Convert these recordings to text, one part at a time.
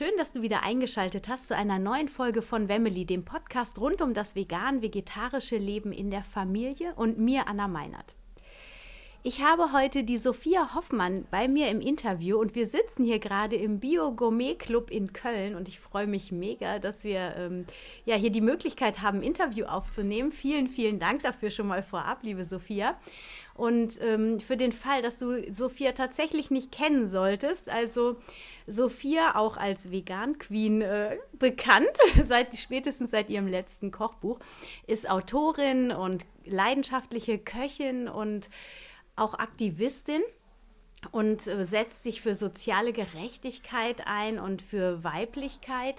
dass du wieder eingeschaltet hast zu einer neuen Folge von Wemmeli, dem Podcast rund um das vegan-vegetarische Leben in der Familie und mir, Anna Meinert. Ich habe heute die Sophia Hoffmann bei mir im Interview und wir sitzen hier gerade im Bio Gourmet Club in Köln und ich freue mich mega, dass wir ähm, ja hier die Möglichkeit haben, Interview aufzunehmen. Vielen, vielen Dank dafür schon mal vorab, liebe Sophia. Und ähm, für den Fall, dass du Sophia tatsächlich nicht kennen solltest, also Sophia auch als Vegan Queen äh, bekannt, seit spätestens seit ihrem letzten Kochbuch, ist Autorin und leidenschaftliche Köchin und auch Aktivistin und äh, setzt sich für soziale Gerechtigkeit ein und für Weiblichkeit.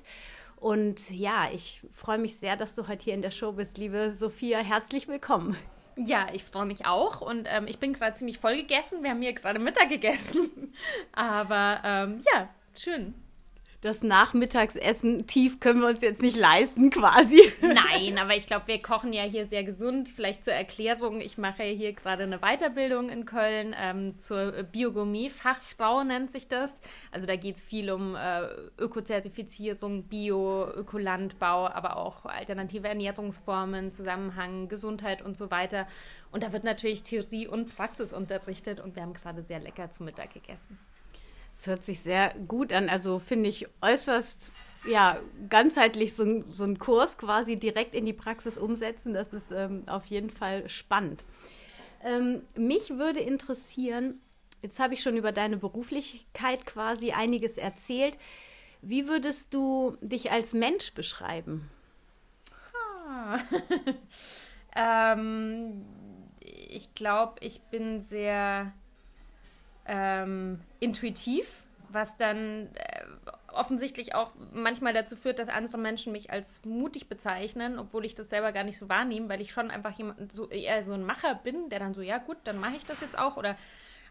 Und ja, ich freue mich sehr, dass du heute hier in der Show bist, liebe Sophia. Herzlich willkommen. Ja, ich freue mich auch und ähm, ich bin gerade ziemlich voll gegessen. Wir haben hier gerade Mittag gegessen. Aber ähm, ja, schön das Nachmittagsessen tief können wir uns jetzt nicht leisten, quasi. Nein, aber ich glaube, wir kochen ja hier sehr gesund. Vielleicht zur Erklärung, ich mache hier gerade eine Weiterbildung in Köln ähm, zur Biogourmet-Fachfrau nennt sich das. Also da geht es viel um äh, Ökozertifizierung, Bio, Ökolandbau, aber auch alternative Ernährungsformen, Zusammenhang, Gesundheit und so weiter. Und da wird natürlich Theorie und Praxis unterrichtet und wir haben gerade sehr lecker zu Mittag gegessen. Das hört sich sehr gut an. Also finde ich äußerst ja, ganzheitlich so, so einen Kurs quasi direkt in die Praxis umsetzen. Das ist ähm, auf jeden Fall spannend. Ähm, mich würde interessieren, jetzt habe ich schon über deine Beruflichkeit quasi einiges erzählt. Wie würdest du dich als Mensch beschreiben? ähm, ich glaube, ich bin sehr ähm, intuitiv, was dann äh, offensichtlich auch manchmal dazu führt, dass andere Menschen mich als mutig bezeichnen, obwohl ich das selber gar nicht so wahrnehme, weil ich schon einfach jemand so eher so ein Macher bin, der dann so, ja gut, dann mache ich das jetzt auch oder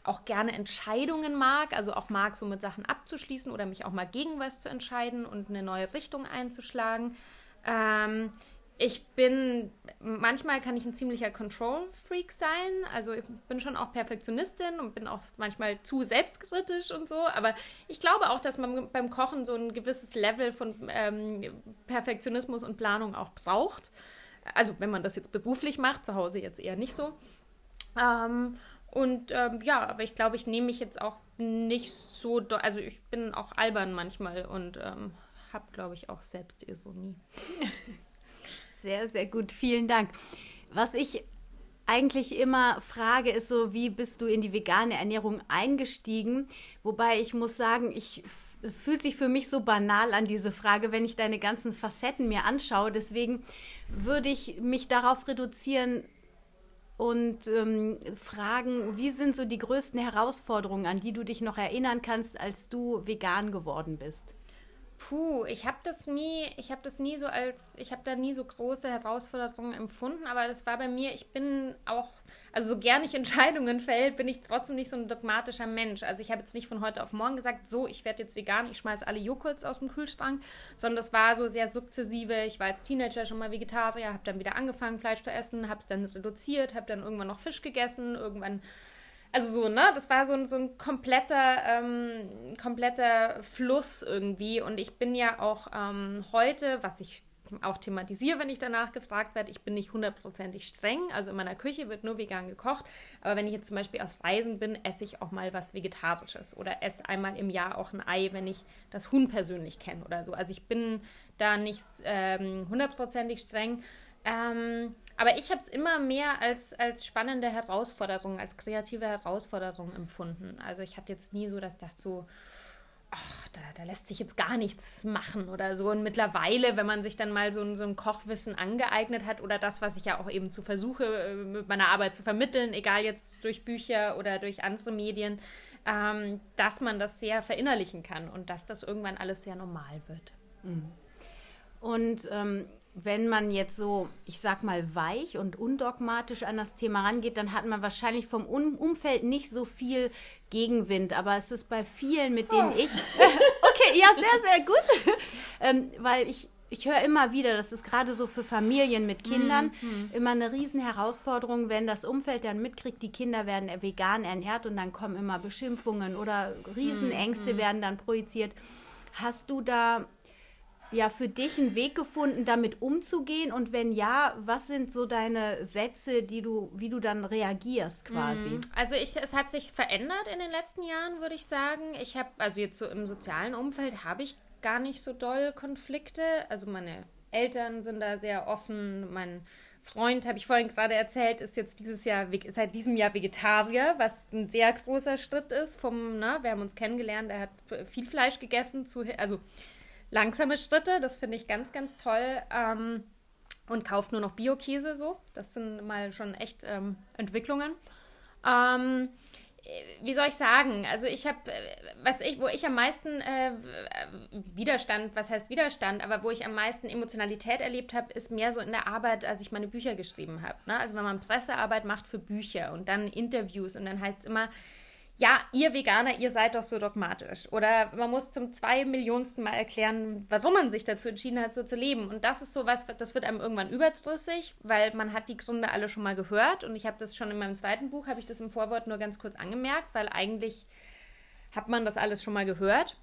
auch gerne Entscheidungen mag, also auch mag, so mit Sachen abzuschließen oder mich auch mal gegen was zu entscheiden und eine neue Richtung einzuschlagen. Ähm, ich bin, manchmal kann ich ein ziemlicher Control-Freak sein. Also ich bin schon auch Perfektionistin und bin auch manchmal zu selbstkritisch und so. Aber ich glaube auch, dass man beim Kochen so ein gewisses Level von ähm, Perfektionismus und Planung auch braucht. Also wenn man das jetzt beruflich macht, zu Hause jetzt eher nicht so. Ähm, und ähm, ja, aber ich glaube, ich nehme mich jetzt auch nicht so, also ich bin auch albern manchmal und ähm, habe, glaube ich, auch Selbstironie. Sehr, sehr gut. Vielen Dank. Was ich eigentlich immer frage, ist so, wie bist du in die vegane Ernährung eingestiegen? Wobei ich muss sagen, ich, es fühlt sich für mich so banal an, diese Frage, wenn ich deine ganzen Facetten mir anschaue. Deswegen würde ich mich darauf reduzieren und ähm, fragen, wie sind so die größten Herausforderungen, an die du dich noch erinnern kannst, als du vegan geworden bist? Puh, ich habe das nie, ich habe das nie so als, ich habe da nie so große Herausforderungen empfunden, aber das war bei mir, ich bin auch, also so gern ich Entscheidungen fällt, bin ich trotzdem nicht so ein dogmatischer Mensch. Also ich habe jetzt nicht von heute auf morgen gesagt, so, ich werde jetzt vegan, ich schmeiße alle Joghurts aus dem Kühlschrank, sondern das war so sehr sukzessive. Ich war als Teenager schon mal Vegetarier, habe dann wieder angefangen, Fleisch zu essen, habe es dann reduziert, habe dann irgendwann noch Fisch gegessen, irgendwann also so, ne? Das war so ein, so ein kompletter, ähm, kompletter Fluss irgendwie. Und ich bin ja auch ähm, heute, was ich auch thematisiere, wenn ich danach gefragt werde, ich bin nicht hundertprozentig streng. Also in meiner Küche wird nur vegan gekocht. Aber wenn ich jetzt zum Beispiel auf Reisen bin, esse ich auch mal was Vegetarisches oder esse einmal im Jahr auch ein Ei, wenn ich das Huhn persönlich kenne oder so. Also ich bin da nicht ähm, hundertprozentig streng. Ähm, aber ich habe es immer mehr als, als spannende Herausforderung, als kreative Herausforderung empfunden. Also ich hatte jetzt nie so, dass ich so, ach, da, da, lässt sich jetzt gar nichts machen oder so. Und mittlerweile, wenn man sich dann mal so, so ein Kochwissen angeeignet hat oder das, was ich ja auch eben zu versuche, äh, mit meiner Arbeit zu vermitteln, egal jetzt durch Bücher oder durch andere Medien, ähm, dass man das sehr verinnerlichen kann und dass das irgendwann alles sehr normal wird. Mhm. Und ähm, wenn man jetzt so, ich sag mal, weich und undogmatisch an das Thema rangeht, dann hat man wahrscheinlich vom um Umfeld nicht so viel Gegenwind. Aber es ist bei vielen, mit denen oh. ich. okay, ja, sehr, sehr gut. ähm, weil ich, ich höre immer wieder, das ist gerade so für Familien mit Kindern mhm. immer eine riesen Herausforderung, wenn das Umfeld dann mitkriegt, die Kinder werden vegan ernährt und dann kommen immer Beschimpfungen oder Riesenängste mhm. werden dann projiziert. Hast du da ja für dich einen Weg gefunden, damit umzugehen? Und wenn ja, was sind so deine Sätze, die du, wie du dann reagierst quasi? Mhm. Also ich, es hat sich verändert in den letzten Jahren, würde ich sagen. Ich habe, also jetzt so im sozialen Umfeld habe ich gar nicht so doll Konflikte. Also meine Eltern sind da sehr offen, mein Freund, habe ich vorhin gerade erzählt, ist jetzt dieses Jahr, seit diesem Jahr Vegetarier, was ein sehr großer Schritt ist vom, ne, wir haben uns kennengelernt, er hat viel Fleisch gegessen, zu, also langsame Schritte, das finde ich ganz, ganz toll. Ähm, und kauft nur noch Bio-Käse so. Das sind mal schon echt ähm, Entwicklungen. Ähm, wie soll ich sagen? Also ich habe, was ich, wo ich am meisten äh, Widerstand, was heißt Widerstand, aber wo ich am meisten Emotionalität erlebt habe, ist mehr so in der Arbeit, als ich meine Bücher geschrieben habe. Ne? Also wenn man Pressearbeit macht für Bücher und dann Interviews und dann heißt es immer, ja, ihr Veganer, ihr seid doch so dogmatisch. Oder man muss zum zwei Millionsten Mal erklären, warum man sich dazu entschieden hat, so zu leben. Und das ist so was, das wird einem irgendwann überdrüssig, weil man hat die Gründe alle schon mal gehört. Und ich habe das schon in meinem zweiten Buch, habe ich das im Vorwort nur ganz kurz angemerkt, weil eigentlich hat man das alles schon mal gehört.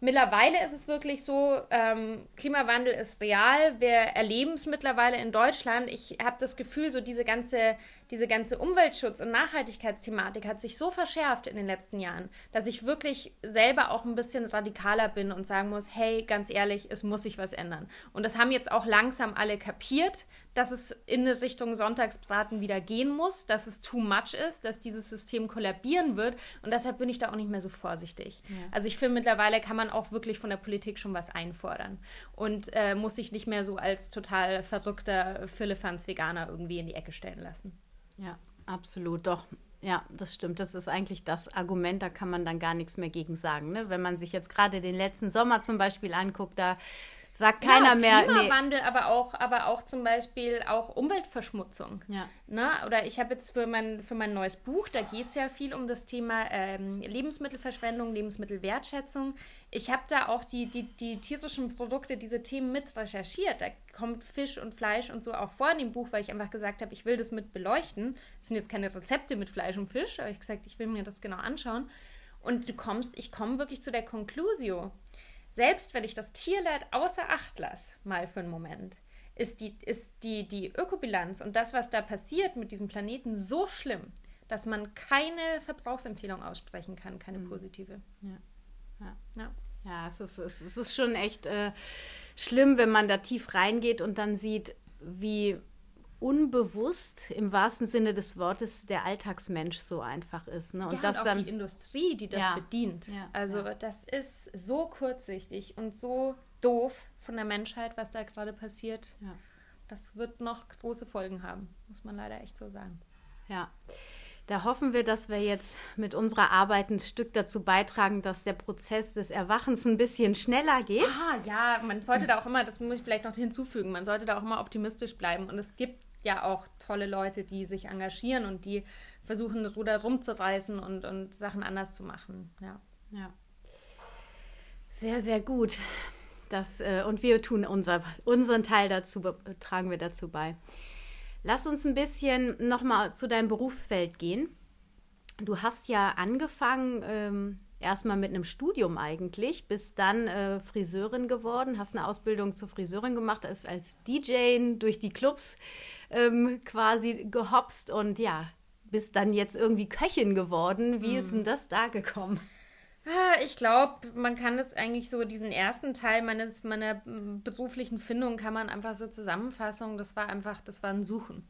Mittlerweile ist es wirklich so, ähm, Klimawandel ist real. Wir erleben es mittlerweile in Deutschland. Ich habe das Gefühl, so diese ganze diese ganze Umweltschutz- und Nachhaltigkeitsthematik hat sich so verschärft in den letzten Jahren, dass ich wirklich selber auch ein bisschen radikaler bin und sagen muss, hey, ganz ehrlich, es muss sich was ändern. Und das haben jetzt auch langsam alle kapiert, dass es in Richtung Sonntagsbraten wieder gehen muss, dass es too much ist, dass dieses System kollabieren wird. Und deshalb bin ich da auch nicht mehr so vorsichtig. Ja. Also ich finde, mittlerweile kann man auch wirklich von der Politik schon was einfordern und äh, muss sich nicht mehr so als total verrückter Firlefanz-Veganer irgendwie in die Ecke stellen lassen. Ja, absolut, doch. Ja, das stimmt. Das ist eigentlich das Argument, da kann man dann gar nichts mehr gegen sagen. Ne? Wenn man sich jetzt gerade den letzten Sommer zum Beispiel anguckt, da sagt keiner ja, mehr. Klimawandel, nee. aber auch, aber auch zum Beispiel auch Umweltverschmutzung. Ja. Ne? Oder ich habe jetzt für mein, für mein neues Buch, da geht es ja viel um das Thema ähm, Lebensmittelverschwendung, Lebensmittelwertschätzung. Ich habe da auch die, die, die tierischen Produkte, diese Themen mit recherchiert. Da kommt Fisch und Fleisch und so auch vor in dem Buch, weil ich einfach gesagt habe, ich will das mit beleuchten. Es sind jetzt keine Rezepte mit Fleisch und Fisch, aber ich habe gesagt, ich will mir das genau anschauen. Und du kommst, ich komme wirklich zu der Konklusio selbst wenn ich das Tierleid außer Acht lasse, mal für einen Moment, ist die, ist die, die Ökobilanz und das, was da passiert mit diesem Planeten, so schlimm, dass man keine Verbrauchsempfehlung aussprechen kann, keine mhm. positive. Ja, ja. ja. ja es, ist, es ist schon echt äh, schlimm, wenn man da tief reingeht und dann sieht, wie unbewusst im wahrsten Sinne des Wortes der Alltagsmensch so einfach ist. Ne? Und, ja, das und auch dann, die Industrie, die das ja, bedient. Ja, also das ist so kurzsichtig und so doof von der Menschheit, was da gerade passiert. Das wird noch große Folgen haben, muss man leider echt so sagen. Ja. Da hoffen wir, dass wir jetzt mit unserer Arbeit ein Stück dazu beitragen, dass der Prozess des Erwachens ein bisschen schneller geht. Ah, ja, man sollte da auch immer, das muss ich vielleicht noch hinzufügen, man sollte da auch immer optimistisch bleiben. Und es gibt ja auch tolle Leute, die sich engagieren und die versuchen, das Ruder rumzureißen und, und Sachen anders zu machen. Ja. ja. Sehr, sehr gut. Das, äh, und wir tun unser, unseren Teil dazu, tragen wir dazu bei. Lass uns ein bisschen nochmal zu deinem Berufsfeld gehen. Du hast ja angefangen, ähm, erstmal mit einem Studium eigentlich, bist dann äh, Friseurin geworden, hast eine Ausbildung zur Friseurin gemacht, ist als DJ durch die Clubs ähm, quasi gehopst und ja, bist dann jetzt irgendwie Köchin geworden. Wie hm. ist denn das da gekommen? Ah, ich glaube, man kann das eigentlich so, diesen ersten Teil meines, meiner beruflichen Findung kann man einfach so zusammenfassen. Das war einfach, das war ein Suchen.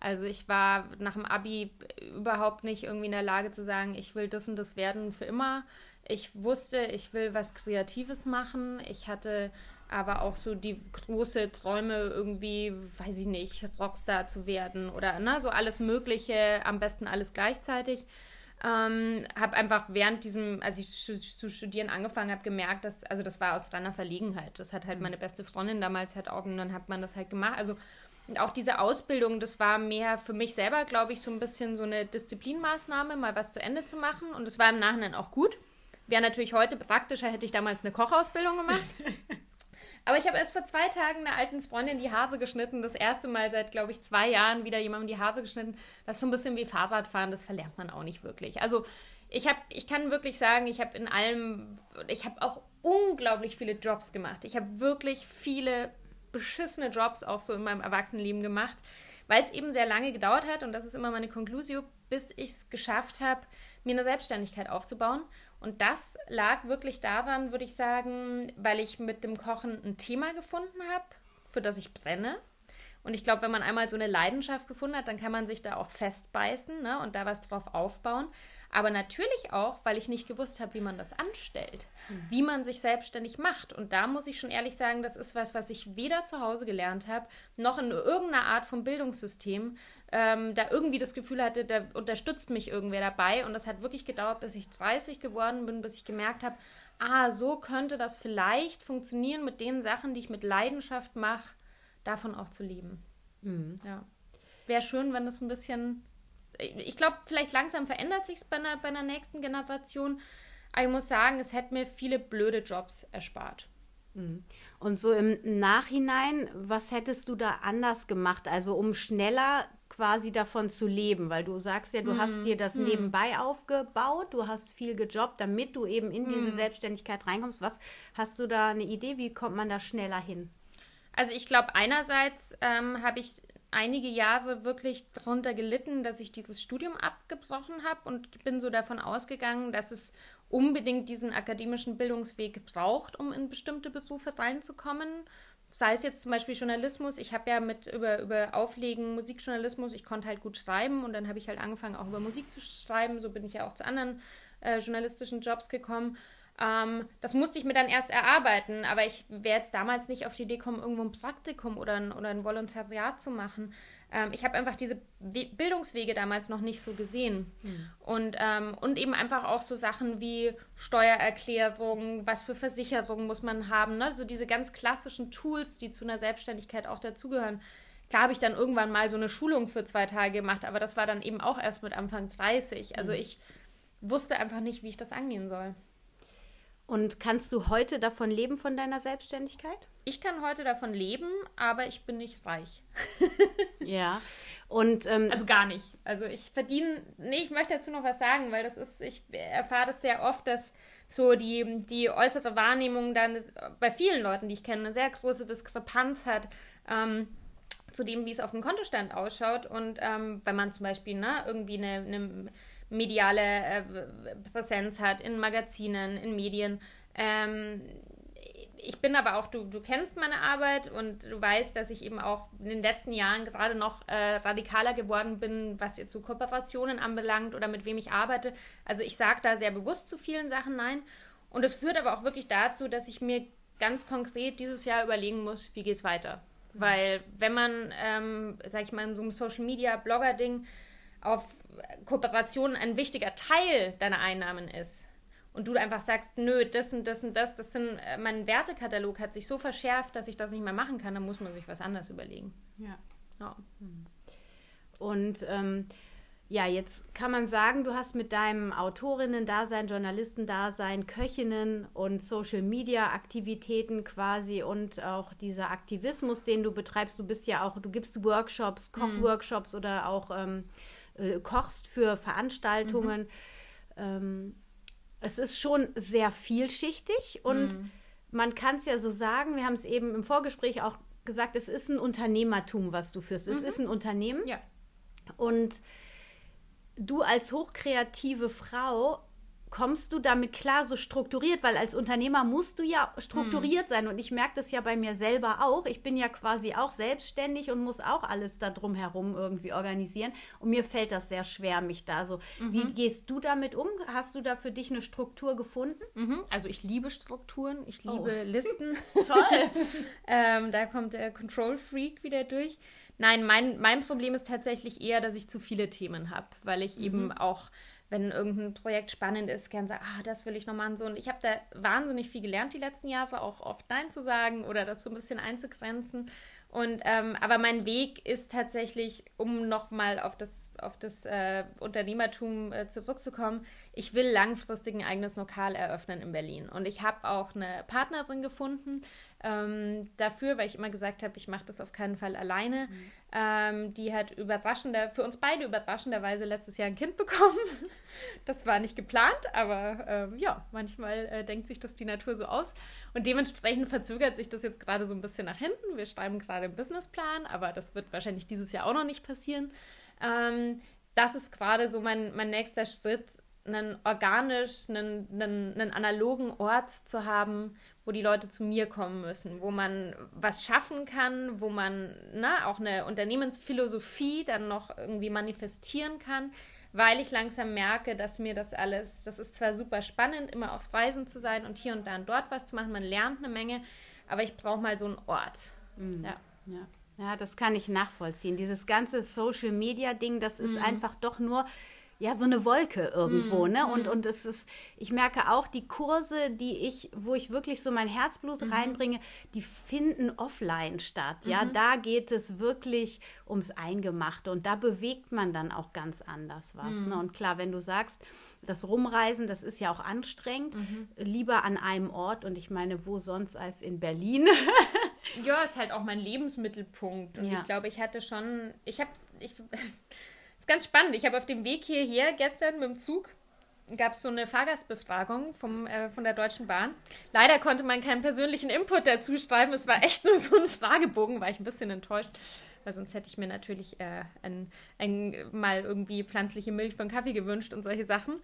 Also ich war nach dem Abi überhaupt nicht irgendwie in der Lage zu sagen, ich will das und das werden für immer. Ich wusste, ich will was Kreatives machen. Ich hatte aber auch so die große Träume irgendwie, weiß ich nicht, Rockstar zu werden oder ne, so alles Mögliche, am besten alles gleichzeitig. Ähm, habe einfach während diesem, als ich zu studieren angefangen habe, gemerkt, dass, also das war aus reiner Verlegenheit. Das hat halt mhm. meine beste Freundin damals halt auch, und dann hat man das halt gemacht. Also und auch diese Ausbildung, das war mehr für mich selber, glaube ich, so ein bisschen so eine Disziplinmaßnahme, mal was zu Ende zu machen. Und es war im Nachhinein auch gut. Wäre natürlich heute praktischer, hätte ich damals eine Kochausbildung gemacht. Aber ich habe erst vor zwei Tagen einer alten Freundin die Hase geschnitten. Das erste Mal seit, glaube ich, zwei Jahren wieder jemandem die Hase geschnitten. Das ist so ein bisschen wie Fahrradfahren, das verlernt man auch nicht wirklich. Also ich habe, ich kann wirklich sagen, ich habe in allem, ich habe auch unglaublich viele Jobs gemacht. Ich habe wirklich viele beschissene Jobs auch so in meinem Erwachsenenleben gemacht, weil es eben sehr lange gedauert hat und das ist immer meine Konklusio, bis ich es geschafft habe, mir eine Selbstständigkeit aufzubauen. Und das lag wirklich daran, würde ich sagen, weil ich mit dem Kochen ein Thema gefunden habe, für das ich brenne. Und ich glaube, wenn man einmal so eine Leidenschaft gefunden hat, dann kann man sich da auch festbeißen ne, und da was drauf aufbauen aber natürlich auch, weil ich nicht gewusst habe, wie man das anstellt, mhm. wie man sich selbstständig macht. Und da muss ich schon ehrlich sagen, das ist was, was ich weder zu Hause gelernt habe, noch in irgendeiner Art von Bildungssystem, ähm, da irgendwie das Gefühl hatte, da unterstützt mich irgendwer dabei. Und das hat wirklich gedauert, bis ich 30 geworden bin, bis ich gemerkt habe, ah, so könnte das vielleicht funktionieren mit den Sachen, die ich mit Leidenschaft mache, davon auch zu leben. Mhm. Ja. Wäre schön, wenn das ein bisschen ich glaube, vielleicht langsam verändert sich es bei einer, bei einer nächsten Generation. Aber ich muss sagen, es hätte mir viele blöde Jobs erspart. Mhm. Und so im Nachhinein, was hättest du da anders gemacht? Also um schneller quasi davon zu leben, weil du sagst ja, du mm. hast mhm. dir das mm. nebenbei aufgebaut, du hast viel gejobbt, damit du eben in mm. diese mhm. Selbstständigkeit reinkommst. Was hast du da eine Idee? Wie kommt man da schneller hin? Also ich glaube, einerseits ähm, habe ich einige Jahre wirklich darunter gelitten, dass ich dieses Studium abgebrochen habe und bin so davon ausgegangen, dass es unbedingt diesen akademischen Bildungsweg braucht, um in bestimmte Berufe reinzukommen. Sei es jetzt zum Beispiel Journalismus. Ich habe ja mit über, über Auflegen Musikjournalismus, ich konnte halt gut schreiben und dann habe ich halt angefangen, auch über Musik zu schreiben. So bin ich ja auch zu anderen äh, journalistischen Jobs gekommen. Ähm, das musste ich mir dann erst erarbeiten, aber ich wäre jetzt damals nicht auf die Idee gekommen, irgendwo ein Praktikum oder ein, oder ein Volontariat zu machen. Ähm, ich habe einfach diese We Bildungswege damals noch nicht so gesehen. Mhm. Und, ähm, und eben einfach auch so Sachen wie Steuererklärung, was für Versicherungen muss man haben, ne? so diese ganz klassischen Tools, die zu einer Selbstständigkeit auch dazugehören. Klar habe ich dann irgendwann mal so eine Schulung für zwei Tage gemacht, aber das war dann eben auch erst mit Anfang 30. Also mhm. ich wusste einfach nicht, wie ich das angehen soll. Und kannst du heute davon leben, von deiner Selbstständigkeit? Ich kann heute davon leben, aber ich bin nicht reich. ja. Und, ähm, also gar nicht. Also ich verdiene, nee, ich möchte dazu noch was sagen, weil das ist, ich erfahre das sehr oft, dass so die, die äußere Wahrnehmung dann bei vielen Leuten, die ich kenne, eine sehr große Diskrepanz hat. Ähm, zu dem, wie es auf dem Kontostand ausschaut. Und ähm, wenn man zum Beispiel ne, irgendwie eine, eine mediale äh, Präsenz hat in Magazinen, in Medien. Ähm, ich bin aber auch, du, du kennst meine Arbeit und du weißt, dass ich eben auch in den letzten Jahren gerade noch äh, radikaler geworden bin, was jetzt so Kooperationen anbelangt oder mit wem ich arbeite. Also ich sage da sehr bewusst zu vielen Sachen Nein. Und es führt aber auch wirklich dazu, dass ich mir ganz konkret dieses Jahr überlegen muss, wie geht es weiter. Weil wenn man, ähm, sag ich mal, in so einem Social Media Blogger-Ding auf Kooperation ein wichtiger Teil deiner Einnahmen ist und du einfach sagst, nö, das und das und das, das sind, äh, mein Wertekatalog hat sich so verschärft, dass ich das nicht mehr machen kann, dann muss man sich was anderes überlegen. Ja. ja. Und ähm, ja, jetzt kann man sagen, du hast mit deinem Autorinnen-Dasein, Journalistendasein, Köchinnen und Social-Media-Aktivitäten quasi und auch dieser Aktivismus, den du betreibst, du bist ja auch, du gibst Workshops, hm. Kochworkshops mhm. oder auch ähm, äh, kochst für Veranstaltungen. Mhm. Ähm, es ist schon sehr vielschichtig und mhm. man kann es ja so sagen, wir haben es eben im Vorgespräch auch gesagt, es ist ein Unternehmertum, was du führst. Es mhm. ist ein Unternehmen. Ja. Und du als hochkreative Frau kommst du damit klar, so strukturiert? Weil als Unternehmer musst du ja strukturiert hm. sein. Und ich merke das ja bei mir selber auch. Ich bin ja quasi auch selbstständig und muss auch alles da drumherum irgendwie organisieren. Und mir fällt das sehr schwer, mich da so. Mhm. Wie gehst du damit um? Hast du da für dich eine Struktur gefunden? Mhm. Also ich liebe Strukturen, ich liebe oh. Listen. Toll. ähm, da kommt der Control Freak wieder durch. Nein, mein, mein Problem ist tatsächlich eher, dass ich zu viele Themen habe, weil ich mhm. eben auch wenn irgendein Projekt spannend ist, gern sagen, ah, das will ich noch machen. So. Und ich habe da wahnsinnig viel gelernt die letzten Jahre, auch oft Nein zu sagen oder das so ein bisschen einzugrenzen. Und ähm, aber mein Weg ist tatsächlich, um nochmal auf das, auf das äh, Unternehmertum äh, zurückzukommen, ich will langfristig ein eigenes Lokal eröffnen in Berlin. Und ich habe auch eine Partnerin gefunden ähm, dafür, weil ich immer gesagt habe, ich mache das auf keinen Fall alleine. Mhm. Ähm, die hat überraschender, für uns beide überraschenderweise letztes Jahr ein Kind bekommen. das war nicht geplant, aber äh, ja, manchmal äh, denkt sich das die Natur so aus. Und dementsprechend verzögert sich das jetzt gerade so ein bisschen nach hinten. Wir schreiben gerade einen Businessplan, aber das wird wahrscheinlich dieses Jahr auch noch nicht passieren. Ähm, das ist gerade so mein, mein nächster Schritt, einen organisch, einen, einen, einen analogen Ort zu haben, wo die Leute zu mir kommen müssen, wo man was schaffen kann, wo man ne, auch eine Unternehmensphilosophie dann noch irgendwie manifestieren kann, weil ich langsam merke, dass mir das alles, das ist zwar super spannend, immer auf Reisen zu sein und hier und da und dort was zu machen, man lernt eine Menge, aber ich brauche mal so einen Ort. Mhm. Ja. ja. Ja, das kann ich nachvollziehen. Dieses ganze Social Media Ding, das ist mhm. einfach doch nur ja so eine Wolke irgendwo, mm, ne? Und, mm. und es ist, ich merke auch, die Kurse, die ich, wo ich wirklich so mein Herzblut mm. reinbringe, die finden offline statt. Ja, -hmm. da geht es wirklich ums Eingemachte und da bewegt man dann auch ganz anders was. Ne? Mhm. Und klar, wenn du sagst, das Rumreisen, das ist ja auch anstrengend, -hmm. lieber an einem Ort und ich meine, wo sonst als in Berlin. ja, ist halt auch mein Lebensmittelpunkt. Und ja. ich glaube, ich hatte schon, ich habe, ich ganz spannend. Ich habe auf dem Weg hierher gestern mit dem Zug gab es so eine Fahrgastbefragung vom, äh, von der Deutschen Bahn. Leider konnte man keinen persönlichen Input dazu schreiben. Es war echt nur so ein Fragebogen, war ich ein bisschen enttäuscht. Weil sonst hätte ich mir natürlich äh, ein, ein, mal irgendwie pflanzliche Milch von Kaffee gewünscht und solche Sachen.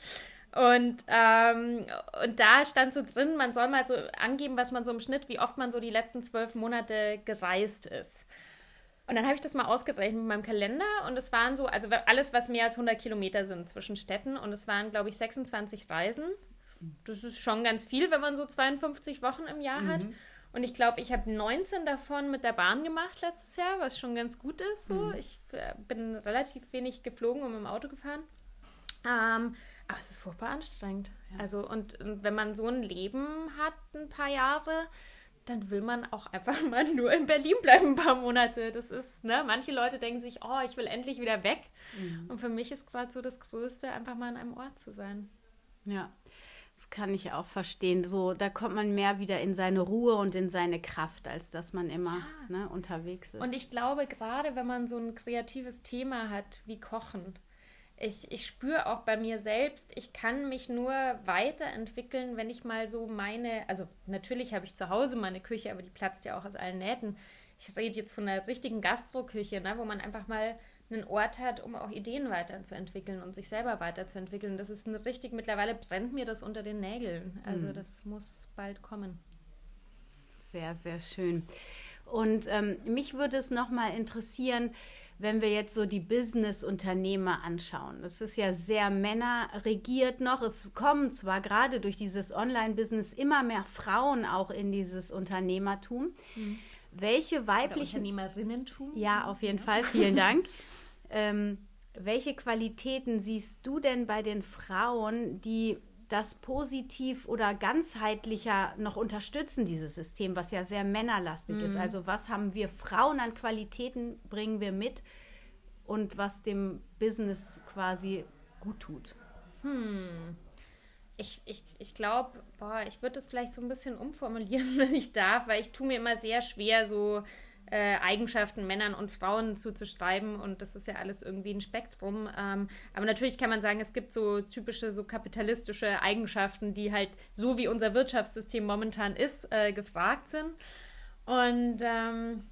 Und, ähm, und da stand so drin, man soll mal so angeben, was man so im Schnitt, wie oft man so die letzten zwölf Monate gereist ist. Und dann habe ich das mal ausgerechnet mit meinem Kalender und es waren so, also alles, was mehr als 100 Kilometer sind zwischen Städten und es waren, glaube ich, 26 Reisen. Das ist schon ganz viel, wenn man so 52 Wochen im Jahr mhm. hat. Und ich glaube, ich habe 19 davon mit der Bahn gemacht letztes Jahr, was schon ganz gut ist. So. Mhm. Ich äh, bin relativ wenig geflogen und mit dem Auto gefahren. Ähm, aber es ist furchtbar anstrengend. Ja. Also, und, und wenn man so ein Leben hat, ein paar Jahre, dann will man auch einfach mal nur in Berlin bleiben ein paar Monate. Das ist, ne, manche Leute denken sich, oh, ich will endlich wieder weg. Mhm. Und für mich ist gerade so das Größte, einfach mal an einem Ort zu sein. Ja, das kann ich auch verstehen. So, da kommt man mehr wieder in seine Ruhe und in seine Kraft, als dass man immer ja. ne, unterwegs ist. Und ich glaube, gerade wenn man so ein kreatives Thema hat wie Kochen, ich, ich spüre auch bei mir selbst, ich kann mich nur weiterentwickeln, wenn ich mal so meine, also natürlich habe ich zu Hause meine Küche, aber die platzt ja auch aus allen Nähten. Ich rede jetzt von einer richtigen Gastroküche, ne, wo man einfach mal einen Ort hat, um auch Ideen weiterzuentwickeln und sich selber weiterzuentwickeln. Das ist richtig, mittlerweile brennt mir das unter den Nägeln. Also mhm. das muss bald kommen. Sehr, sehr schön. Und ähm, mich würde es nochmal interessieren, wenn wir jetzt so die Business-Unternehmer anschauen. Das ist ja sehr männerregiert noch. Es kommen zwar gerade durch dieses Online-Business immer mehr Frauen auch in dieses Unternehmertum. Mhm. Welche weiblichen. Unternehmerinnentum? Ja, auf jeden ja. Fall. Vielen Dank. ähm, welche Qualitäten siehst du denn bei den Frauen, die das positiv oder ganzheitlicher noch unterstützen, dieses System, was ja sehr männerlastig mhm. ist. Also was haben wir Frauen an Qualitäten, bringen wir mit und was dem Business quasi gut tut. Hm. Ich, ich, ich glaube, ich würde das vielleicht so ein bisschen umformulieren, wenn ich darf, weil ich tue mir immer sehr schwer, so äh, Eigenschaften Männern und Frauen zuzuschreiben und das ist ja alles irgendwie ein Spektrum. Ähm, aber natürlich kann man sagen, es gibt so typische, so kapitalistische Eigenschaften, die halt so wie unser Wirtschaftssystem momentan ist, äh, gefragt sind. Und ähm,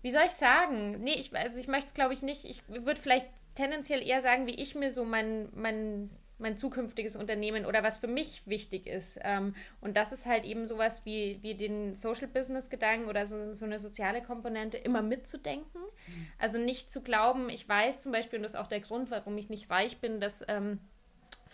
wie soll ich sagen? Nee, ich, also ich möchte es glaube ich nicht. Ich würde vielleicht tendenziell eher sagen, wie ich mir so mein, mein mein zukünftiges Unternehmen oder was für mich wichtig ist. Ähm, und das ist halt eben sowas wie, wie den Social Business Gedanken oder so, so eine soziale Komponente immer mitzudenken. Mhm. Also nicht zu glauben, ich weiß zum Beispiel, und das ist auch der Grund, warum ich nicht reich bin, dass ähm,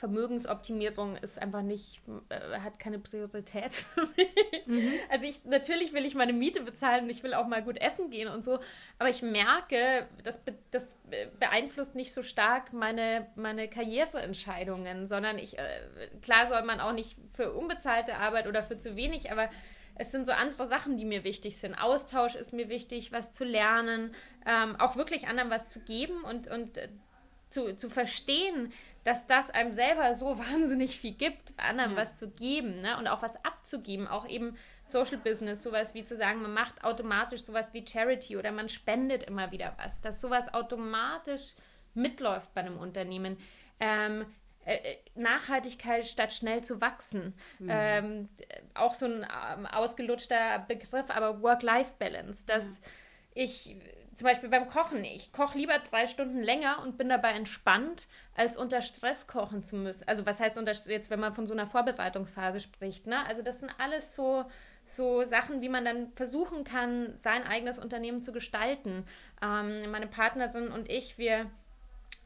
Vermögensoptimierung ist einfach nicht, äh, hat keine Priorität für mich. Mhm. Also ich, natürlich will ich meine Miete bezahlen und ich will auch mal gut essen gehen und so, aber ich merke, das, be, das beeinflusst nicht so stark meine, meine Karriereentscheidungen, sondern ich, äh, klar soll man auch nicht für unbezahlte Arbeit oder für zu wenig, aber es sind so andere Sachen, die mir wichtig sind. Austausch ist mir wichtig, was zu lernen, ähm, auch wirklich anderen was zu geben und, und äh, zu, zu verstehen, dass das einem selber so wahnsinnig viel gibt, anderen ja. was zu geben ne? und auch was abzugeben, auch eben Social Business, sowas wie zu sagen, man macht automatisch sowas wie Charity oder man spendet immer wieder was, dass sowas automatisch mitläuft bei einem Unternehmen. Ähm, äh, äh Nachhaltigkeit statt schnell zu wachsen. Mhm. Ähm, auch so ein ähm, ausgelutschter Begriff, aber Work-Life-Balance, dass mhm. ich zum Beispiel beim Kochen, ich koche lieber drei Stunden länger und bin dabei entspannt, als unter Stress kochen zu müssen. Also was heißt unter jetzt, wenn man von so einer Vorbereitungsphase spricht, ne? Also das sind alles so so Sachen, wie man dann versuchen kann, sein eigenes Unternehmen zu gestalten. Ähm, meine Partnerin und ich, wir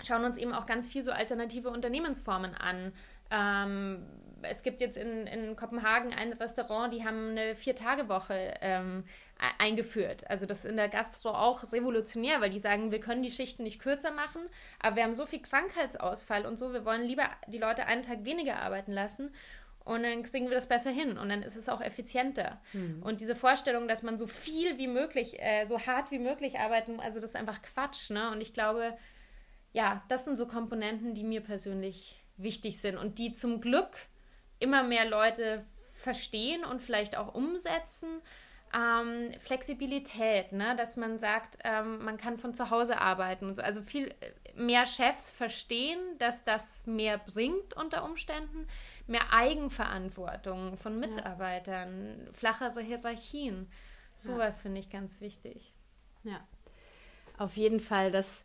schauen uns eben auch ganz viel so alternative Unternehmensformen an. Ähm, es gibt jetzt in, in Kopenhagen ein Restaurant, die haben eine Vier-Tage-Woche ähm, eingeführt. Also das ist in der Gastro auch revolutionär, weil die sagen, wir können die Schichten nicht kürzer machen, aber wir haben so viel Krankheitsausfall und so, wir wollen lieber die Leute einen Tag weniger arbeiten lassen und dann kriegen wir das besser hin und dann ist es auch effizienter. Mhm. Und diese Vorstellung, dass man so viel wie möglich, äh, so hart wie möglich arbeiten, also das ist einfach Quatsch. Ne? Und ich glaube, ja, das sind so Komponenten, die mir persönlich wichtig sind und die zum Glück immer mehr Leute verstehen und vielleicht auch umsetzen. Ähm, Flexibilität, ne? dass man sagt, ähm, man kann von zu Hause arbeiten und so. Also viel äh, mehr Chefs verstehen, dass das mehr bringt unter Umständen mehr Eigenverantwortung von Mitarbeitern, ja. flachere Hierarchien. Sowas ja. finde ich ganz wichtig. Ja, auf jeden Fall. Das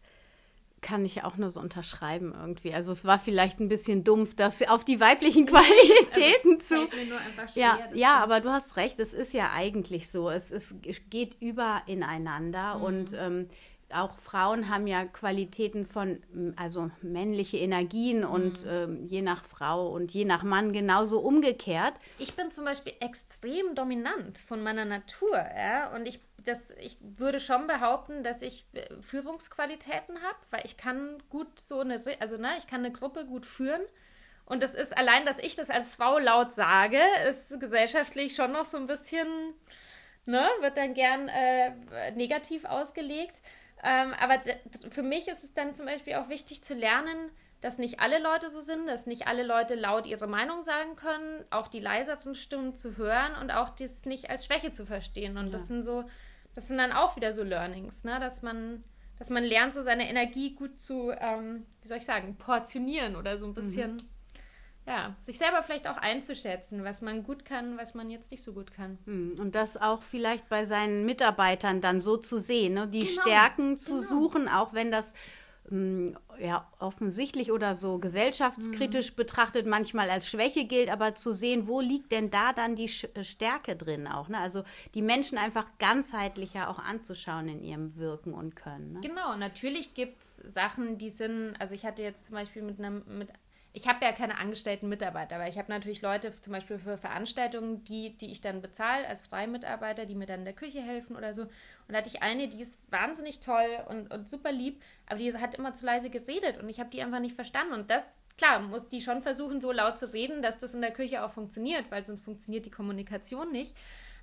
kann ich auch nur so unterschreiben irgendwie. Also es war vielleicht ein bisschen dumpf, das auf die weiblichen Qualitäten also, zu. ja, ja, aber du hast recht. Es ist ja eigentlich so. Es, es geht über ineinander mhm. und ähm, auch Frauen haben ja Qualitäten von, also männliche Energien mhm. und ähm, je nach Frau und je nach Mann genauso umgekehrt. Ich bin zum Beispiel extrem dominant von meiner Natur, ja, und ich, das, ich würde schon behaupten, dass ich äh, Führungsqualitäten habe, weil ich kann gut so eine, also ne, ich kann eine Gruppe gut führen. Und das ist allein, dass ich das als Frau laut sage, ist gesellschaftlich schon noch so ein bisschen, ne, wird dann gern äh, negativ ausgelegt. Ähm, aber für mich ist es dann zum Beispiel auch wichtig zu lernen, dass nicht alle Leute so sind, dass nicht alle Leute laut ihre Meinung sagen können, auch die leiseren Stimmen zu hören und auch das nicht als Schwäche zu verstehen. Und ja. das sind so, das sind dann auch wieder so Learnings, ne? dass man, dass man lernt, so seine Energie gut zu, ähm, wie soll ich sagen, portionieren oder so ein bisschen. Mhm ja, sich selber vielleicht auch einzuschätzen, was man gut kann, was man jetzt nicht so gut kann. Hm, und das auch vielleicht bei seinen Mitarbeitern dann so zu sehen, ne? die genau, Stärken zu genau. suchen, auch wenn das ja, offensichtlich oder so gesellschaftskritisch mhm. betrachtet manchmal als Schwäche gilt, aber zu sehen, wo liegt denn da dann die äh, Stärke drin auch. Ne? Also die Menschen einfach ganzheitlicher auch anzuschauen in ihrem Wirken und Können. Ne? Genau, natürlich gibt es Sachen, die sind, also ich hatte jetzt zum Beispiel mit einem, mit ich habe ja keine angestellten Mitarbeiter, aber ich habe natürlich Leute zum Beispiel für Veranstaltungen, die, die ich dann bezahle als Freimitarbeiter, die mir dann in der Küche helfen oder so. Und da hatte ich eine, die ist wahnsinnig toll und, und super lieb, aber die hat immer zu leise geredet und ich habe die einfach nicht verstanden. Und das, klar, muss die schon versuchen, so laut zu reden, dass das in der Küche auch funktioniert, weil sonst funktioniert die Kommunikation nicht.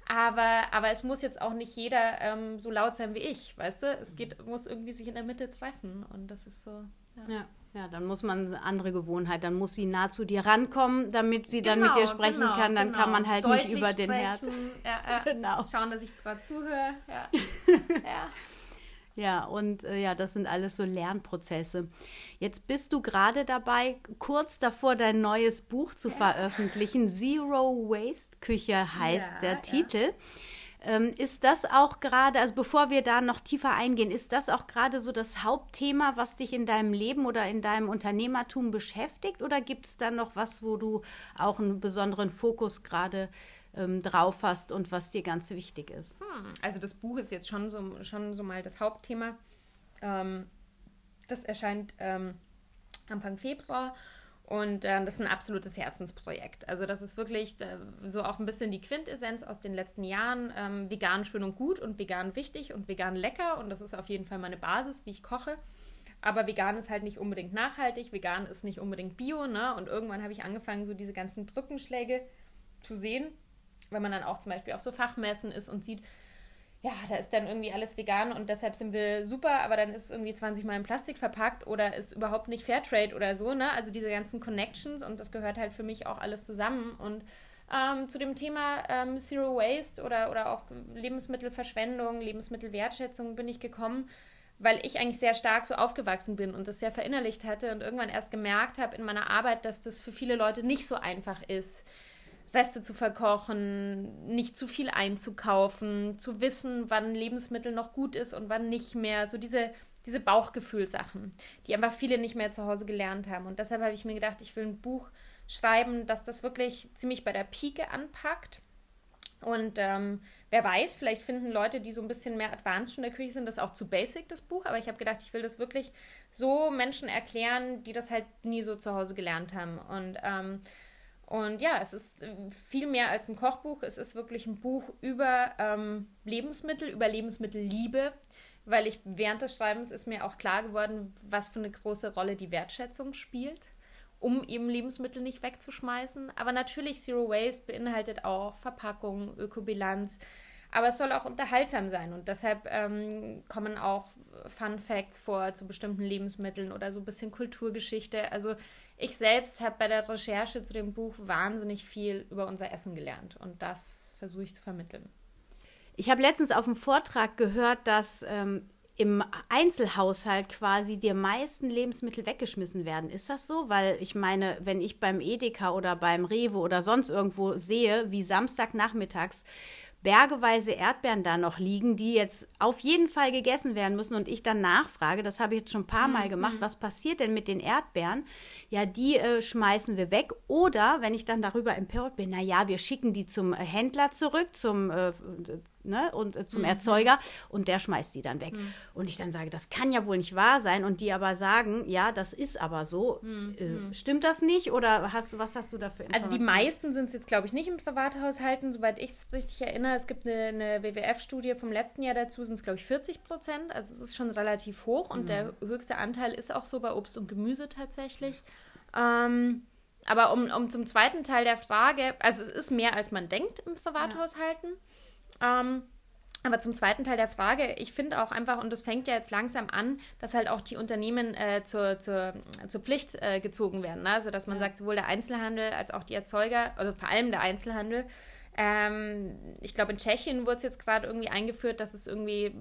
Aber, aber es muss jetzt auch nicht jeder ähm, so laut sein wie ich, weißt du? Es geht, muss irgendwie sich in der Mitte treffen und das ist so. Ja. ja. Ja, dann muss man eine andere Gewohnheit, dann muss sie nah zu dir rankommen, damit sie dann mit dir genau, sprechen genau, kann. Dann genau. kann man halt Deutlich nicht über den Herd. Ja, ja. Genau. Schauen, dass ich gerade zuhöre. Ja. ja. Ja, und äh, ja, das sind alles so Lernprozesse. Jetzt bist du gerade dabei, kurz davor dein neues Buch zu veröffentlichen. Zero Waste Küche heißt der Titel. Ähm, ist das auch gerade, also bevor wir da noch tiefer eingehen, ist das auch gerade so das Hauptthema, was dich in deinem Leben oder in deinem Unternehmertum beschäftigt? Oder gibt es da noch was, wo du auch einen besonderen Fokus gerade ähm, drauf hast und was dir ganz wichtig ist? Hm, also das Buch ist jetzt schon so, schon so mal das Hauptthema. Ähm, das erscheint ähm, Anfang Februar und äh, das ist ein absolutes Herzensprojekt. Also das ist wirklich äh, so auch ein bisschen die Quintessenz aus den letzten Jahren. Ähm, vegan schön und gut und vegan wichtig und vegan lecker. Und das ist auf jeden Fall meine Basis, wie ich koche. Aber vegan ist halt nicht unbedingt nachhaltig, vegan ist nicht unbedingt bio. Ne? Und irgendwann habe ich angefangen, so diese ganzen Brückenschläge zu sehen, wenn man dann auch zum Beispiel auf so Fachmessen ist und sieht, ja, da ist dann irgendwie alles vegan und deshalb sind wir super, aber dann ist es irgendwie 20 Mal in Plastik verpackt oder ist überhaupt nicht Fairtrade oder so, ne? Also diese ganzen Connections und das gehört halt für mich auch alles zusammen. Und ähm, zu dem Thema ähm, Zero Waste oder, oder auch Lebensmittelverschwendung, Lebensmittelwertschätzung bin ich gekommen, weil ich eigentlich sehr stark so aufgewachsen bin und das sehr verinnerlicht hatte und irgendwann erst gemerkt habe in meiner Arbeit, dass das für viele Leute nicht so einfach ist Reste zu verkochen, nicht zu viel einzukaufen, zu wissen, wann Lebensmittel noch gut ist und wann nicht mehr. So diese, diese Bauchgefühlsachen, die einfach viele nicht mehr zu Hause gelernt haben. Und deshalb habe ich mir gedacht, ich will ein Buch schreiben, das das wirklich ziemlich bei der Pike anpackt. Und ähm, wer weiß, vielleicht finden Leute, die so ein bisschen mehr advanced in der Küche sind, das auch zu basic, das Buch. Aber ich habe gedacht, ich will das wirklich so Menschen erklären, die das halt nie so zu Hause gelernt haben. Und ähm, und ja, es ist äh, viel mehr als ein Kochbuch. Es ist wirklich ein Buch über ähm, Lebensmittel, über Lebensmittelliebe, weil ich während des Schreibens ist mir auch klar geworden, was für eine große Rolle die Wertschätzung spielt, um eben Lebensmittel nicht wegzuschmeißen. Aber natürlich Zero Waste beinhaltet auch Verpackung, Ökobilanz. Aber es soll auch unterhaltsam sein und deshalb ähm, kommen auch Fun Facts vor zu bestimmten Lebensmitteln oder so ein bisschen Kulturgeschichte. Also ich selbst habe bei der Recherche zu dem Buch wahnsinnig viel über unser Essen gelernt und das versuche ich zu vermitteln. Ich habe letztens auf einem Vortrag gehört, dass ähm, im Einzelhaushalt quasi die meisten Lebensmittel weggeschmissen werden. Ist das so? Weil ich meine, wenn ich beim Edeka oder beim Rewe oder sonst irgendwo sehe, wie Samstagnachmittags bergeweise Erdbeeren da noch liegen, die jetzt auf jeden Fall gegessen werden müssen und ich dann nachfrage, das habe ich jetzt schon ein paar Mal mhm. gemacht, was passiert denn mit den Erdbeeren? Ja, die äh, schmeißen wir weg oder wenn ich dann darüber empört bin, na ja, wir schicken die zum äh, Händler zurück, zum äh, ne, und äh, zum mhm. Erzeuger und der schmeißt die dann weg. Mhm. Und ich dann sage, das kann ja wohl nicht wahr sein und die aber sagen, ja, das ist aber so. Mhm. Äh, mhm. stimmt das nicht oder hast du was hast du dafür? Also die meisten sind es jetzt glaube ich nicht im Privathaushalten, soweit ich es richtig erinnere. Es gibt eine, eine WWF-Studie vom letzten Jahr dazu, sind es glaube ich 40 Prozent. Also es ist schon relativ hoch und der mhm. höchste Anteil ist auch so bei Obst und Gemüse tatsächlich. Ähm, aber um, um zum zweiten Teil der Frage, also es ist mehr als man denkt im Privathaushalten. Ja. Ähm, aber zum zweiten Teil der Frage, ich finde auch einfach, und das fängt ja jetzt langsam an, dass halt auch die Unternehmen äh, zur, zur, zur Pflicht äh, gezogen werden. Ne? Also dass man ja. sagt, sowohl der Einzelhandel als auch die Erzeuger, also vor allem der Einzelhandel. Ähm, ich glaube, in Tschechien wurde es jetzt gerade irgendwie eingeführt, dass es irgendwie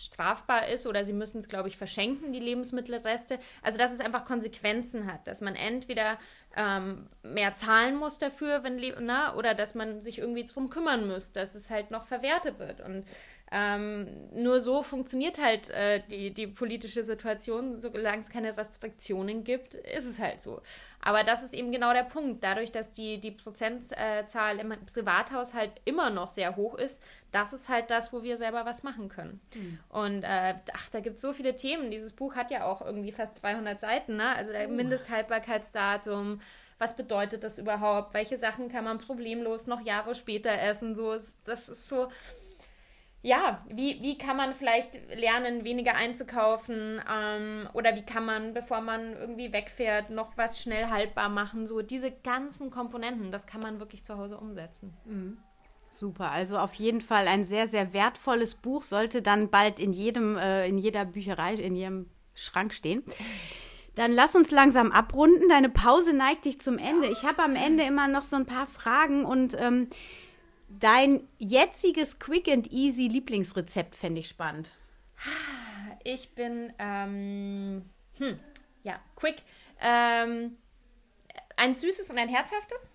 strafbar ist oder sie müssen es, glaube ich, verschenken, die Lebensmittelreste. Also dass es einfach Konsequenzen hat, dass man entweder ähm, mehr zahlen muss dafür, wenn na, oder dass man sich irgendwie drum kümmern muss, dass es halt noch verwertet wird. Und ähm, nur so funktioniert halt äh, die, die politische Situation. Solange es keine Restriktionen gibt, ist es halt so. Aber das ist eben genau der Punkt. Dadurch, dass die, die Prozentzahl im Privathaushalt immer noch sehr hoch ist, das ist halt das, wo wir selber was machen können. Mhm. Und äh, ach, da gibt es so viele Themen. Dieses Buch hat ja auch irgendwie fast 300 Seiten. Ne? Also der uh. Mindesthaltbarkeitsdatum was bedeutet das überhaupt? Welche Sachen kann man problemlos noch Jahre später essen? So, das ist so, ja, wie, wie kann man vielleicht lernen, weniger einzukaufen ähm, oder wie kann man, bevor man irgendwie wegfährt, noch was schnell haltbar machen. So diese ganzen Komponenten, das kann man wirklich zu Hause umsetzen. Mhm. Super, also auf jeden Fall ein sehr, sehr wertvolles Buch, sollte dann bald in jedem, äh, in jeder Bücherei, in jedem Schrank stehen. Dann lass uns langsam abrunden. Deine Pause neigt dich zum Ende. Ich habe am Ende immer noch so ein paar Fragen und ähm, Dein jetziges Quick and Easy Lieblingsrezept fände ich spannend. Ich bin, ähm, hm, ja, quick. Ähm, ein süßes und ein herzhaftes.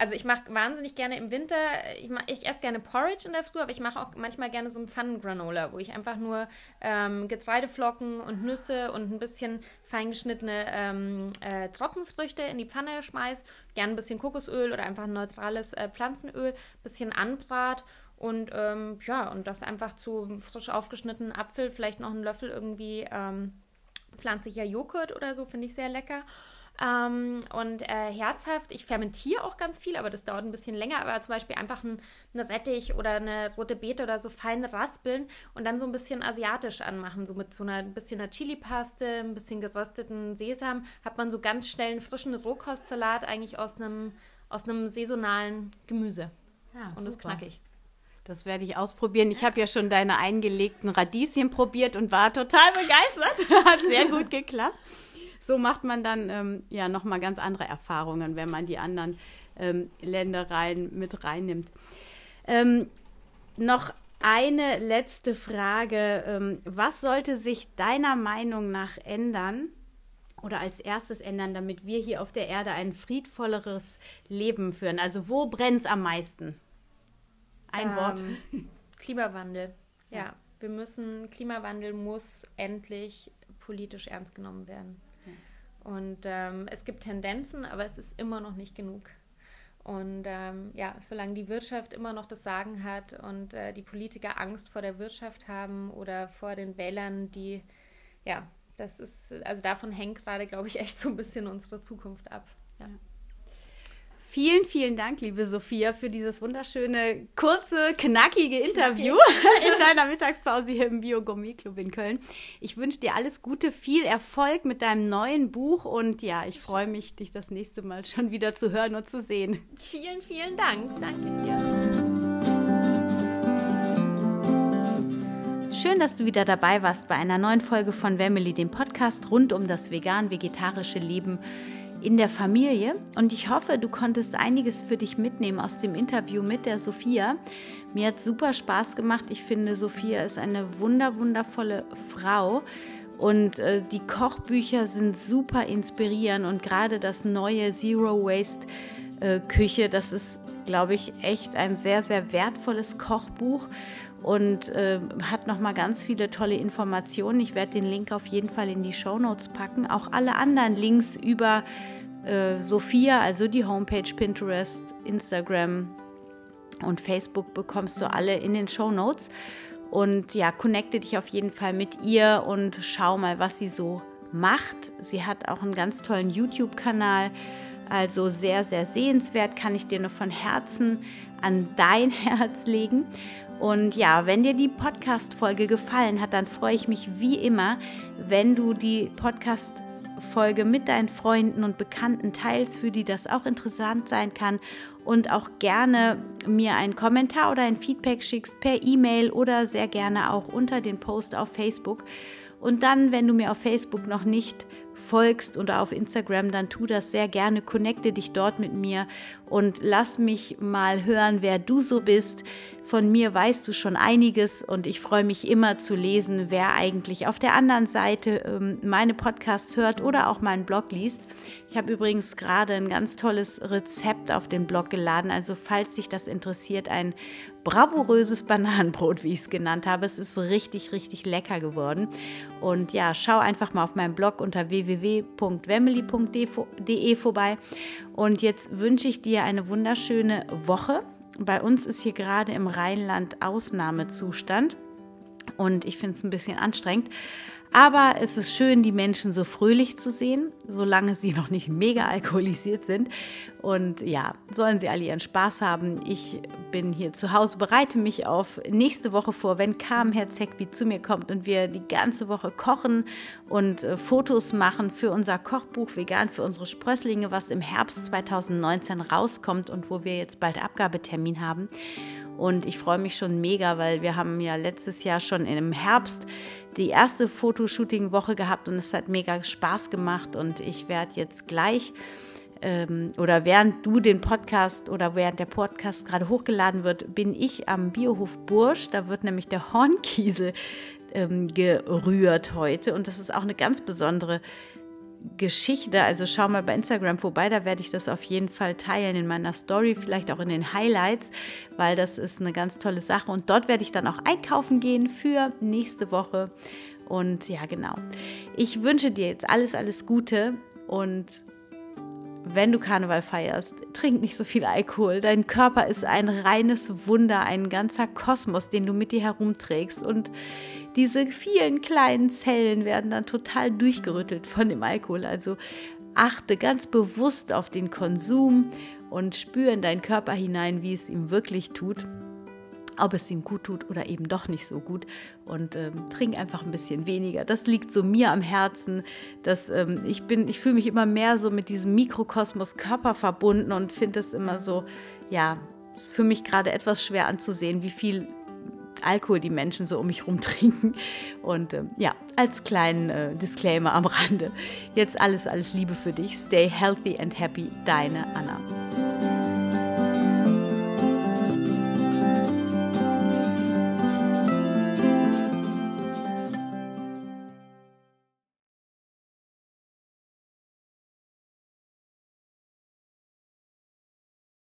Also ich mache wahnsinnig gerne im Winter, ich, mach, ich esse gerne Porridge in der Früh, aber ich mache auch manchmal gerne so einen Pfannengranola, wo ich einfach nur ähm, Getreideflocken und Nüsse und ein bisschen feingeschnittene ähm, äh, Trockenfrüchte in die Pfanne schmeiße. Gerne ein bisschen Kokosöl oder einfach ein neutrales äh, Pflanzenöl, bisschen anbrat und ähm, ja, und das einfach zu frisch aufgeschnittenen Apfel, vielleicht noch einen Löffel irgendwie ähm, pflanzlicher Joghurt oder so, finde ich sehr lecker. Ähm, und äh, herzhaft, ich fermentiere auch ganz viel, aber das dauert ein bisschen länger. Aber zum Beispiel einfach ein, ein Rettich oder eine rote Beete oder so fein raspeln und dann so ein bisschen asiatisch anmachen. So mit so einer ein bisschen einer Chili-Paste, ein bisschen gerösteten Sesam, hat man so ganz schnell einen frischen Rohkostsalat eigentlich aus einem, aus einem saisonalen Gemüse. Ja, und super. ist knackig. Das werde ich ausprobieren. Ich habe ja schon deine eingelegten Radieschen probiert und war total begeistert. Hat sehr gut geklappt. So macht man dann ähm, ja nochmal ganz andere Erfahrungen, wenn man die anderen ähm, Ländereien mit reinnimmt. Ähm, noch eine letzte Frage. Ähm, was sollte sich deiner Meinung nach ändern oder als erstes ändern, damit wir hier auf der Erde ein friedvolleres Leben führen? Also wo brennt es am meisten? Ein ähm, Wort. Klimawandel. Ja. ja, wir müssen, Klimawandel muss endlich politisch ernst genommen werden. Und ähm, es gibt Tendenzen, aber es ist immer noch nicht genug. Und ähm, ja, solange die Wirtschaft immer noch das Sagen hat und äh, die Politiker Angst vor der Wirtschaft haben oder vor den Wählern, die, ja, das ist, also davon hängt gerade, glaube ich, echt so ein bisschen unsere Zukunft ab. Ja. Vielen, vielen Dank, liebe Sophia, für dieses wunderschöne, kurze, knackige Interview in deiner Mittagspause hier im Biogourmet Club in Köln. Ich wünsche dir alles Gute, viel Erfolg mit deinem neuen Buch und ja, ich freue mich, dich das nächste Mal schon wieder zu hören und zu sehen. Vielen, vielen Dank. Danke dir. Schön, dass du wieder dabei warst bei einer neuen Folge von Family, dem Podcast rund um das vegan-vegetarische Leben in der Familie. Und ich hoffe, du konntest einiges für dich mitnehmen aus dem Interview mit der Sophia. Mir hat super Spaß gemacht. Ich finde, Sophia ist eine wunder, wundervolle Frau. Und äh, die Kochbücher sind super inspirierend und gerade das neue Zero Waste äh, Küche, das ist, glaube ich, echt ein sehr, sehr wertvolles Kochbuch und äh, hat nochmal ganz viele tolle Informationen. Ich werde den Link auf jeden Fall in die Show Notes packen. Auch alle anderen Links über äh, Sophia, also die Homepage, Pinterest, Instagram und Facebook bekommst du alle in den Show Notes. Und ja, connecte dich auf jeden Fall mit ihr und schau mal, was sie so macht. Sie hat auch einen ganz tollen YouTube-Kanal, also sehr, sehr sehenswert, kann ich dir nur von Herzen an dein Herz legen. Und ja, wenn dir die Podcast-Folge gefallen hat, dann freue ich mich wie immer, wenn du die Podcast-Folge mit deinen Freunden und Bekannten teilst, für die das auch interessant sein kann. Und auch gerne mir einen Kommentar oder ein Feedback schickst per E-Mail oder sehr gerne auch unter den Post auf Facebook. Und dann, wenn du mir auf Facebook noch nicht folgst oder auf Instagram, dann tu das sehr gerne. Connecte dich dort mit mir und lass mich mal hören, wer du so bist. Von mir weißt du schon einiges und ich freue mich immer zu lesen, wer eigentlich auf der anderen Seite ähm, meine Podcasts hört oder auch meinen Blog liest. Ich habe übrigens gerade ein ganz tolles Rezept auf den Blog geladen. Also falls dich das interessiert, ein bravouröses Bananenbrot, wie ich es genannt habe. Es ist richtig, richtig lecker geworden. Und ja, schau einfach mal auf meinem Blog unter www.wemily.de vorbei. Und jetzt wünsche ich dir eine wunderschöne Woche. Bei uns ist hier gerade im Rheinland Ausnahmezustand. Und ich finde es ein bisschen anstrengend. Aber es ist schön, die Menschen so fröhlich zu sehen, solange sie noch nicht mega alkoholisiert sind. Und ja, sollen sie alle ihren Spaß haben. Ich bin hier zu Hause, bereite mich auf nächste Woche vor, wenn Carmen Herzegwi zu mir kommt und wir die ganze Woche kochen und äh, Fotos machen für unser Kochbuch Vegan für unsere Sprösslinge, was im Herbst 2019 rauskommt und wo wir jetzt bald Abgabetermin haben. Und ich freue mich schon mega, weil wir haben ja letztes Jahr schon im Herbst die erste Fotoshooting-Woche gehabt und es hat mega Spaß gemacht. Und ich werde jetzt gleich ähm, oder während du den Podcast oder während der Podcast gerade hochgeladen wird, bin ich am Biohof Bursch. Da wird nämlich der Hornkiesel ähm, gerührt heute. Und das ist auch eine ganz besondere Geschichte. Also schau mal bei Instagram vorbei, da werde ich das auf jeden Fall teilen in meiner Story, vielleicht auch in den Highlights, weil das ist eine ganz tolle Sache. Und dort werde ich dann auch einkaufen gehen für nächste Woche. Und ja, genau. Ich wünsche dir jetzt alles, alles Gute und wenn du Karneval feierst, trink nicht so viel Alkohol. Dein Körper ist ein reines Wunder, ein ganzer Kosmos, den du mit dir herumträgst. Und diese vielen kleinen Zellen werden dann total durchgerüttelt von dem Alkohol. Also achte ganz bewusst auf den Konsum und spüre in deinen Körper hinein, wie es ihm wirklich tut ob es ihm gut tut oder eben doch nicht so gut. Und ähm, trink einfach ein bisschen weniger. Das liegt so mir am Herzen. Dass, ähm, ich ich fühle mich immer mehr so mit diesem Mikrokosmos Körper verbunden und finde es immer so, ja, es ist für mich gerade etwas schwer anzusehen, wie viel Alkohol die Menschen so um mich rum trinken. Und ähm, ja, als kleinen äh, Disclaimer am Rande. Jetzt alles, alles Liebe für dich. Stay healthy and happy, deine Anna.